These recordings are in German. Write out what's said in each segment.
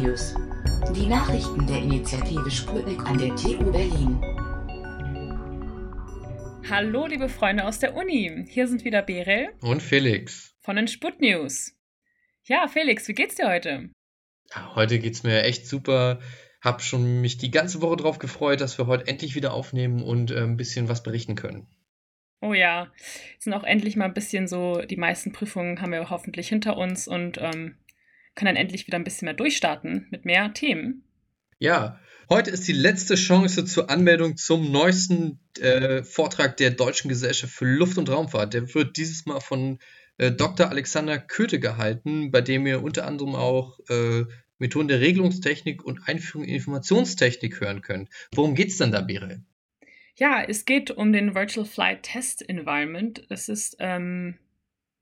News. Die Nachrichten der Initiative Sputnik an der TU Berlin. Hallo, liebe Freunde aus der Uni. Hier sind wieder Berel und Felix von den Sput News. Ja, Felix, wie geht's dir heute? Ja, heute geht's mir echt super. Hab schon mich die ganze Woche darauf gefreut, dass wir heute endlich wieder aufnehmen und äh, ein bisschen was berichten können. Oh ja, sind auch endlich mal ein bisschen so, die meisten Prüfungen haben wir hoffentlich hinter uns und ähm, können dann endlich wieder ein bisschen mehr durchstarten mit mehr Themen. Ja, heute ist die letzte Chance zur Anmeldung zum neuesten äh, Vortrag der Deutschen Gesellschaft für Luft- und Raumfahrt. Der wird dieses Mal von äh, Dr. Alexander Köthe gehalten, bei dem ihr unter anderem auch äh, Methoden der Regelungstechnik und Einführung in Informationstechnik hören könnt. Worum geht es denn da, Birel? Ja, es geht um den Virtual Flight Test Environment. Das ist, ähm,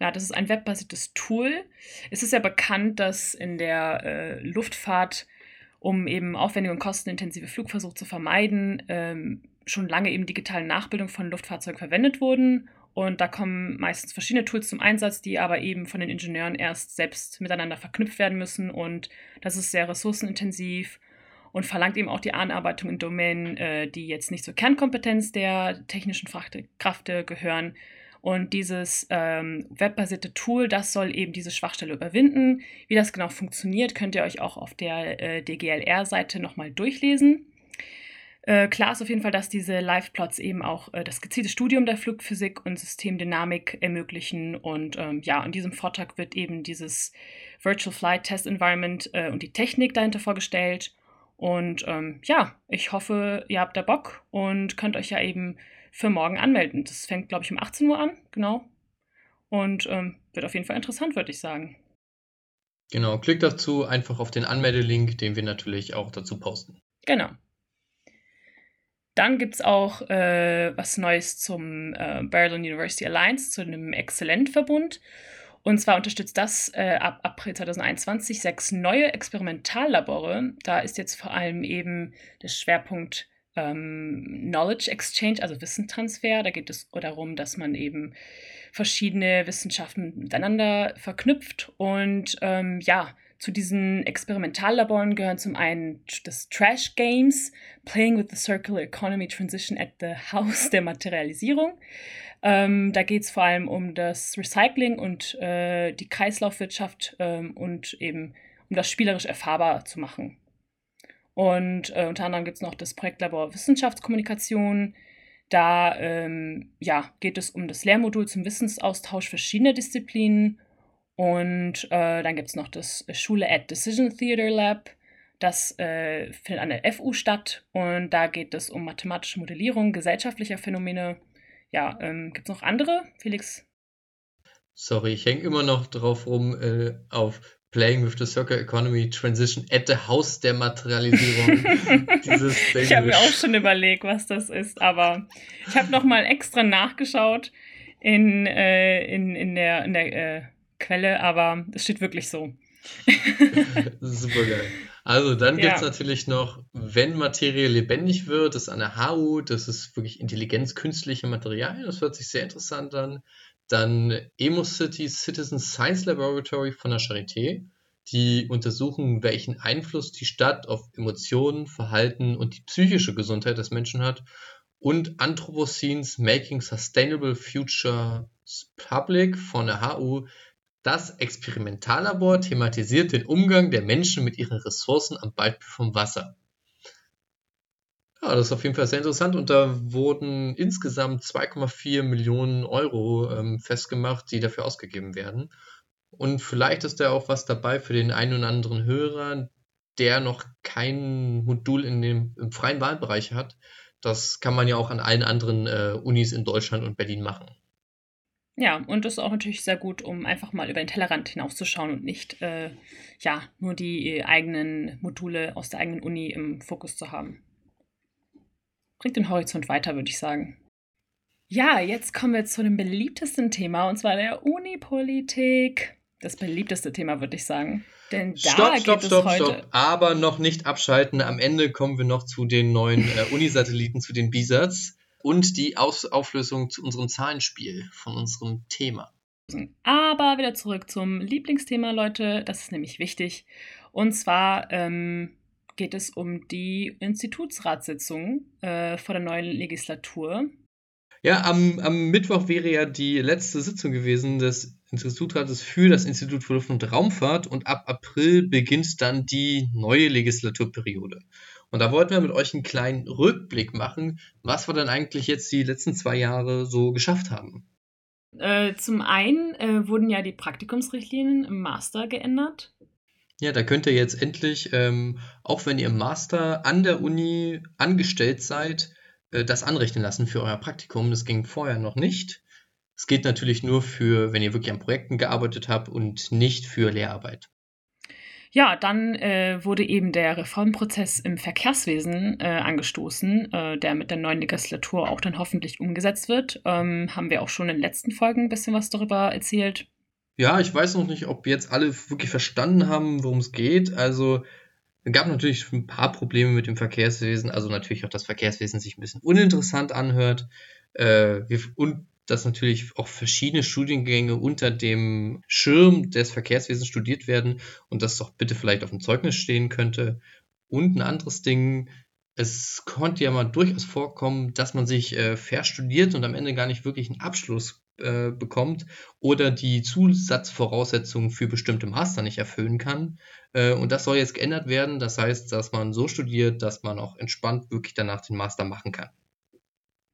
ja, das ist ein webbasiertes Tool. Es ist ja bekannt, dass in der äh, Luftfahrt, um eben aufwendige und kostenintensive Flugversuche zu vermeiden, ähm, schon lange eben digitale Nachbildung von Luftfahrzeugen verwendet wurden. Und da kommen meistens verschiedene Tools zum Einsatz, die aber eben von den Ingenieuren erst selbst miteinander verknüpft werden müssen. Und das ist sehr ressourcenintensiv und verlangt eben auch die Anarbeitung in Domänen, äh, die jetzt nicht zur Kernkompetenz der technischen Kräfte gehören. Und dieses ähm, webbasierte Tool, das soll eben diese Schwachstelle überwinden. Wie das genau funktioniert, könnt ihr euch auch auf der äh, DGLR-Seite nochmal durchlesen. Äh, klar ist auf jeden Fall, dass diese Live-Plots eben auch äh, das gezielte Studium der Flugphysik und Systemdynamik ermöglichen. Und ähm, ja, in diesem Vortrag wird eben dieses Virtual Flight Test Environment äh, und die Technik dahinter vorgestellt. Und ähm, ja, ich hoffe, ihr habt da Bock und könnt euch ja eben für morgen anmelden. Das fängt, glaube ich, um 18 Uhr an, genau. Und ähm, wird auf jeden Fall interessant, würde ich sagen. Genau, klickt dazu einfach auf den Anmeldelink, den wir natürlich auch dazu posten. Genau. Dann gibt es auch äh, was Neues zum äh, Berlin University Alliance, zu einem Exzellent-Verbund. Und zwar unterstützt das äh, ab April 2021 sechs neue Experimentallabore. Da ist jetzt vor allem eben der Schwerpunkt ähm, Knowledge Exchange, also Wissentransfer. Da geht es darum, dass man eben verschiedene Wissenschaften miteinander verknüpft. Und ähm, ja, zu diesen Experimentallaboren gehören zum einen das Trash Games, Playing with the Circular Economy Transition at the House der Materialisierung. Ähm, da geht es vor allem um das Recycling und äh, die Kreislaufwirtschaft ähm, und eben um das spielerisch erfahrbar zu machen. Und äh, unter anderem gibt es noch das Projektlabor Wissenschaftskommunikation. Da ähm, ja, geht es um das Lehrmodul zum Wissensaustausch verschiedener Disziplinen. Und äh, dann gibt es noch das Schule at Decision Theater Lab. Das äh, findet an der FU statt und da geht es um mathematische Modellierung gesellschaftlicher Phänomene ja, ähm, gibt es noch andere? Felix? Sorry, ich hänge immer noch drauf rum äh, auf Playing with the Circle Economy Transition at the House der Materialisierung. ich habe mir auch schon überlegt, was das ist, aber ich habe nochmal extra nachgeschaut in, äh, in, in der, in der äh, Quelle, aber es steht wirklich so. Super geil. Also dann gibt es natürlich noch, wenn Materie lebendig wird, das ist an der HU, das ist wirklich Intelligenz künstliche Materialien, das hört sich sehr interessant an. Dann EmoCity Citizen Science Laboratory von der Charité, die untersuchen, welchen Einfluss die Stadt auf Emotionen, Verhalten und die psychische Gesundheit des Menschen hat. Und Anthropocenes Making Sustainable Futures Public von der HU, das Experimentallabor thematisiert den Umgang der Menschen mit ihren Ressourcen am Beispiel vom Wasser. Das ist auf jeden Fall sehr interessant und da wurden insgesamt 2,4 Millionen Euro ähm, festgemacht, die dafür ausgegeben werden. Und vielleicht ist da auch was dabei für den einen oder anderen Hörer, der noch kein Modul in dem, im freien Wahlbereich hat. Das kann man ja auch an allen anderen äh, Unis in Deutschland und Berlin machen. Ja, und das ist auch natürlich sehr gut, um einfach mal über den Tellerrand hinauszuschauen und nicht äh, ja, nur die eigenen Module aus der eigenen Uni im Fokus zu haben. Bringt den Horizont weiter, würde ich sagen. Ja, jetzt kommen wir zu dem beliebtesten Thema, und zwar der Unipolitik. Das beliebteste Thema, würde ich sagen. Denn da stopp, geht stopp, es stopp, heute. Stopp. Aber noch nicht abschalten. Am Ende kommen wir noch zu den neuen äh, Unisatelliten, zu den BISATs und die Aus Auflösung zu unserem Zahlenspiel von unserem Thema. Aber wieder zurück zum Lieblingsthema, Leute. Das ist nämlich wichtig. Und zwar ähm, geht es um die Institutsratssitzung äh, vor der neuen Legislatur. Ja, am, am Mittwoch wäre ja die letzte Sitzung gewesen des Institutrates für das Institut für Luft- und Raumfahrt und ab April beginnt dann die neue Legislaturperiode. Und da wollten wir mit euch einen kleinen Rückblick machen, was wir dann eigentlich jetzt die letzten zwei Jahre so geschafft haben. Äh, zum einen äh, wurden ja die Praktikumsrichtlinien im Master geändert. Ja, da könnt ihr jetzt endlich, ähm, auch wenn ihr im Master an der Uni angestellt seid, äh, das anrechnen lassen für euer Praktikum. Das ging vorher noch nicht. Es geht natürlich nur für, wenn ihr wirklich an Projekten gearbeitet habt und nicht für Lehrarbeit. Ja, dann äh, wurde eben der Reformprozess im Verkehrswesen äh, angestoßen, äh, der mit der neuen Legislatur auch dann hoffentlich umgesetzt wird. Ähm, haben wir auch schon in den letzten Folgen ein bisschen was darüber erzählt. Ja, ich weiß noch nicht, ob jetzt alle wirklich verstanden haben, worum es geht. Also es gab natürlich ein paar Probleme mit dem Verkehrswesen, also natürlich auch das Verkehrswesen sich ein bisschen uninteressant anhört. Äh, wir, und dass natürlich auch verschiedene Studiengänge unter dem Schirm des Verkehrswesens studiert werden und das doch bitte vielleicht auf dem Zeugnis stehen könnte. Und ein anderes Ding, es konnte ja mal durchaus vorkommen, dass man sich äh, verstudiert und am Ende gar nicht wirklich einen Abschluss äh, bekommt oder die Zusatzvoraussetzungen für bestimmte Master nicht erfüllen kann. Äh, und das soll jetzt geändert werden. Das heißt, dass man so studiert, dass man auch entspannt wirklich danach den Master machen kann.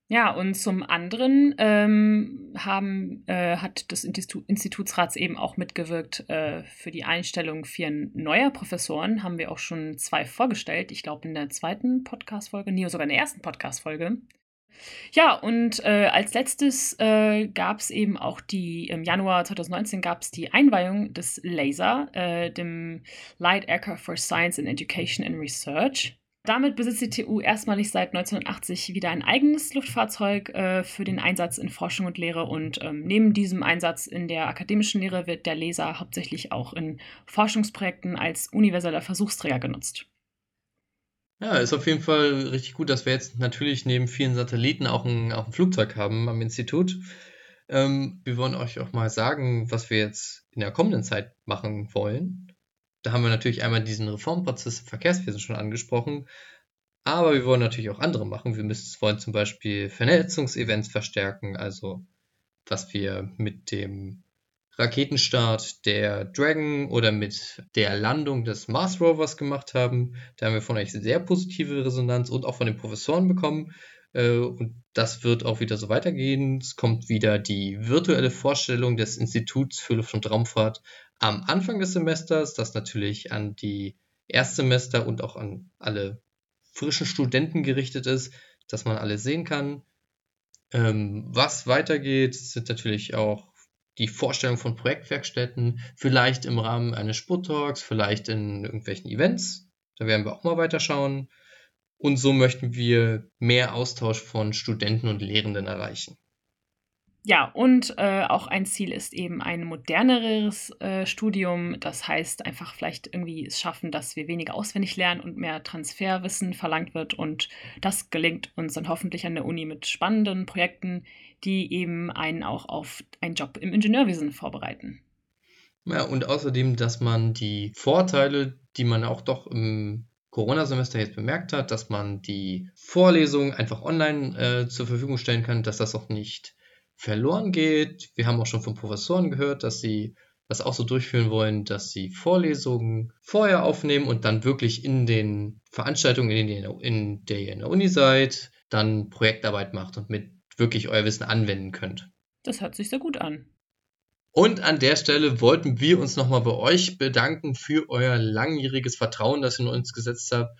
Ja, und zum anderen ähm, haben, äh, hat das Institu Institutsrats eben auch mitgewirkt äh, für die Einstellung vier neuer Professoren. Haben wir auch schon zwei vorgestellt. Ich glaube, in der zweiten Podcast-Folge, nee, sogar in der ersten Podcast-Folge. Ja, und äh, als letztes äh, gab es eben auch die, im Januar 2019 gab es die Einweihung des LASER, äh, dem Light Aircraft for Science and Education and Research. Damit besitzt die TU erstmalig seit 1980 wieder ein eigenes Luftfahrzeug äh, für den Einsatz in Forschung und Lehre. Und ähm, neben diesem Einsatz in der akademischen Lehre wird der Laser hauptsächlich auch in Forschungsprojekten als universeller Versuchsträger genutzt. Ja, ist auf jeden Fall richtig gut, dass wir jetzt natürlich neben vielen Satelliten auch ein, auch ein Flugzeug haben am Institut. Ähm, wir wollen euch auch mal sagen, was wir jetzt in der kommenden Zeit machen wollen. Da haben wir natürlich einmal diesen Reformprozess im Verkehrswesen schon angesprochen, aber wir wollen natürlich auch andere machen. Wir müssen, wollen zum Beispiel Vernetzungsevents verstärken, also was wir mit dem Raketenstart der Dragon oder mit der Landung des Mars Rovers gemacht haben. Da haben wir von euch sehr positive Resonanz und auch von den Professoren bekommen. Äh, und das wird auch wieder so weitergehen. Es kommt wieder die virtuelle Vorstellung des Instituts für Luft- und Raumfahrt am Anfang des Semesters, das natürlich an die Erstsemester und auch an alle frischen Studenten gerichtet ist, dass man alles sehen kann. Ähm, was weitergeht, sind natürlich auch die Vorstellung von Projektwerkstätten, vielleicht im Rahmen eines Sputtalks, vielleicht in irgendwelchen Events. Da werden wir auch mal weiterschauen. Und so möchten wir mehr Austausch von Studenten und Lehrenden erreichen. Ja, und äh, auch ein Ziel ist eben ein moderneres äh, Studium. Das heißt, einfach vielleicht irgendwie es schaffen, dass wir weniger auswendig lernen und mehr Transferwissen verlangt wird. Und das gelingt uns dann hoffentlich an der Uni mit spannenden Projekten, die eben einen auch auf einen Job im Ingenieurwesen vorbereiten. Ja, und außerdem, dass man die Vorteile, die man auch doch im Corona-Semester jetzt bemerkt hat, dass man die Vorlesungen einfach online äh, zur Verfügung stellen kann, dass das auch nicht verloren geht. Wir haben auch schon von Professoren gehört, dass sie das auch so durchführen wollen, dass sie Vorlesungen vorher aufnehmen und dann wirklich in den Veranstaltungen, in ihr in, der ihr in der Uni seid, dann Projektarbeit macht und mit wirklich euer Wissen anwenden könnt. Das hört sich sehr gut an. Und an der Stelle wollten wir uns nochmal bei euch bedanken für euer langjähriges Vertrauen, das ihr in uns gesetzt habt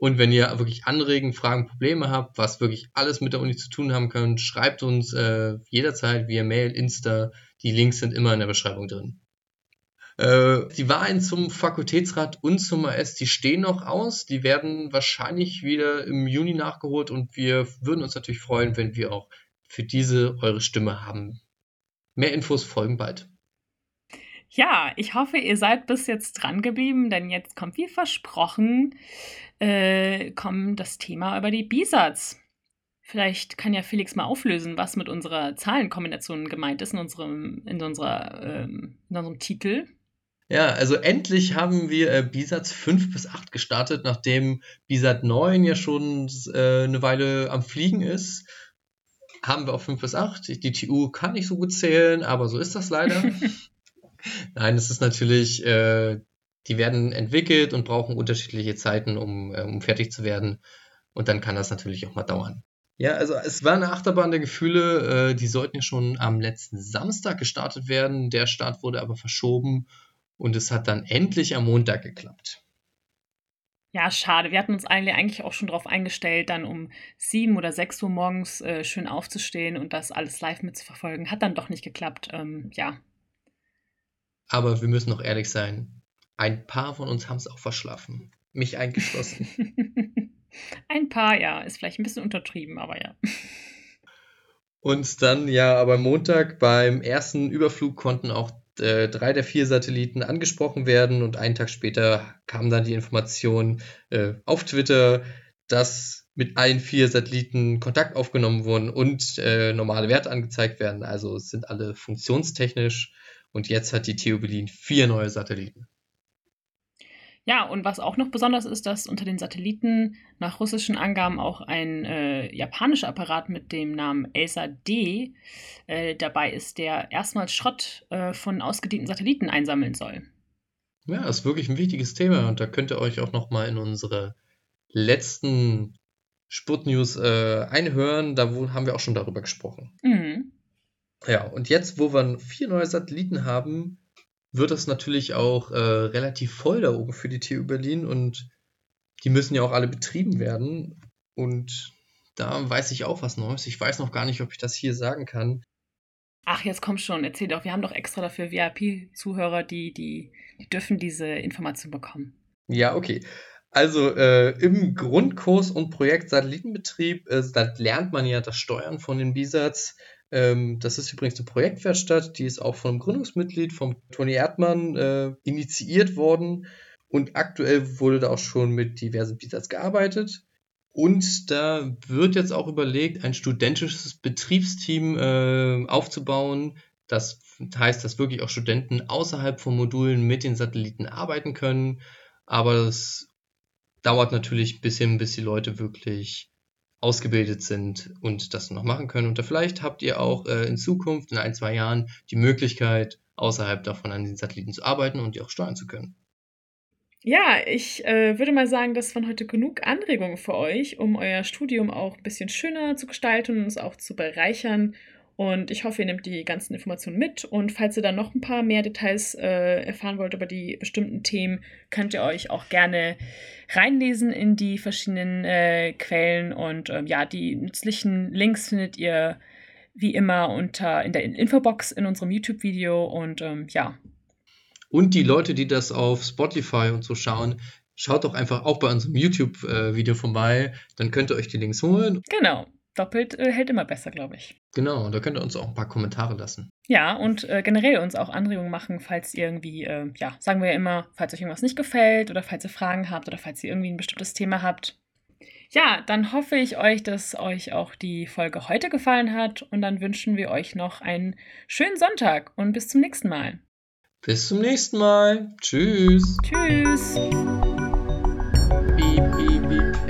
und wenn ihr wirklich Anregen, Fragen, Probleme habt, was wirklich alles mit der Uni zu tun haben könnt, schreibt uns äh, jederzeit via Mail, Insta. Die Links sind immer in der Beschreibung drin. Äh, die Wahlen zum Fakultätsrat und zum AS, die stehen noch aus. Die werden wahrscheinlich wieder im Juni nachgeholt und wir würden uns natürlich freuen, wenn wir auch für diese eure Stimme haben. Mehr Infos folgen bald. Ja, ich hoffe, ihr seid bis jetzt dran geblieben, denn jetzt kommt wie versprochen äh, kommt das Thema über die B-Satz. Vielleicht kann ja Felix mal auflösen, was mit unserer Zahlenkombination gemeint ist in unserem, in unserer, ähm, in unserem Titel. Ja, also endlich haben wir äh, BISATs 5 bis 8 gestartet, nachdem BISAT 9 ja schon äh, eine Weile am Fliegen ist. Haben wir auch 5 bis 8. Die TU kann nicht so gut zählen, aber so ist das leider. Nein, es ist natürlich, äh, die werden entwickelt und brauchen unterschiedliche Zeiten, um, äh, um fertig zu werden. Und dann kann das natürlich auch mal dauern. Ja, also es war eine Achterbahn der Gefühle. Äh, die sollten ja schon am letzten Samstag gestartet werden. Der Start wurde aber verschoben und es hat dann endlich am Montag geklappt. Ja, schade. Wir hatten uns eigentlich auch schon darauf eingestellt, dann um sieben oder sechs Uhr morgens äh, schön aufzustehen und das alles live mitzuverfolgen. Hat dann doch nicht geklappt. Ähm, ja. Aber wir müssen noch ehrlich sein. Ein paar von uns haben es auch verschlafen. Mich eingeschlossen. ein paar, ja. Ist vielleicht ein bisschen untertrieben, aber ja. Und dann ja, aber Montag beim ersten Überflug konnten auch äh, drei der vier Satelliten angesprochen werden und einen Tag später kam dann die Information äh, auf Twitter, dass mit allen vier Satelliten Kontakt aufgenommen wurden und äh, normale Werte angezeigt werden. Also sind alle funktionstechnisch und jetzt hat die TU Berlin vier neue Satelliten. Ja, und was auch noch besonders ist, dass unter den Satelliten nach russischen Angaben auch ein äh, japanischer Apparat mit dem Namen ELSA D äh, dabei ist, der erstmals Schrott äh, von ausgedienten Satelliten einsammeln soll. Ja, das ist wirklich ein wichtiges Thema und da könnt ihr euch auch noch mal in unsere letzten Sputnews äh, einhören. Da haben wir auch schon darüber gesprochen. Mhm. Ja, und jetzt, wo wir vier neue Satelliten haben, wird das natürlich auch äh, relativ voll da oben für die TU Berlin und die müssen ja auch alle betrieben werden. Und da weiß ich auch was Neues. Ich weiß noch gar nicht, ob ich das hier sagen kann. Ach, jetzt komm schon, erzähl doch. Wir haben doch extra dafür VIP-Zuhörer, die, die, die dürfen diese Information bekommen. Ja, okay. Also äh, im Grundkurs und Projekt Satellitenbetrieb, äh, da lernt man ja das Steuern von den BISATs. Ähm, das ist übrigens eine Projektwerkstatt, die ist auch vom Gründungsmitglied, vom Toni Erdmann, äh, initiiert worden. Und aktuell wurde da auch schon mit diversen Pizzas gearbeitet. Und da wird jetzt auch überlegt, ein studentisches Betriebsteam äh, aufzubauen. Das heißt, dass wirklich auch Studenten außerhalb von Modulen mit den Satelliten arbeiten können. Aber das dauert natürlich ein bisschen, bis die Leute wirklich ausgebildet sind und das noch machen können. Und vielleicht habt ihr auch äh, in Zukunft, in ein, zwei Jahren, die Möglichkeit, außerhalb davon an den Satelliten zu arbeiten und die auch steuern zu können. Ja, ich äh, würde mal sagen, das waren heute genug Anregungen für euch, um euer Studium auch ein bisschen schöner zu gestalten und es auch zu bereichern und ich hoffe, ihr nehmt die ganzen Informationen mit. Und falls ihr dann noch ein paar mehr Details äh, erfahren wollt über die bestimmten Themen, könnt ihr euch auch gerne reinlesen in die verschiedenen äh, Quellen. Und ähm, ja, die nützlichen Links findet ihr wie immer unter in der Infobox in unserem YouTube-Video. Und ähm, ja. Und die Leute, die das auf Spotify und so schauen, schaut doch einfach auch bei unserem YouTube-Video äh, vorbei. Dann könnt ihr euch die Links holen. Genau doppelt äh, hält immer besser, glaube ich. Genau, da könnt ihr uns auch ein paar Kommentare lassen. Ja, und äh, generell uns auch Anregungen machen, falls ihr irgendwie, äh, ja, sagen wir ja immer, falls euch irgendwas nicht gefällt oder falls ihr Fragen habt oder falls ihr irgendwie ein bestimmtes Thema habt. Ja, dann hoffe ich euch, dass euch auch die Folge heute gefallen hat und dann wünschen wir euch noch einen schönen Sonntag und bis zum nächsten Mal. Bis zum nächsten Mal. Tschüss. Tschüss. Piep, piep, piep.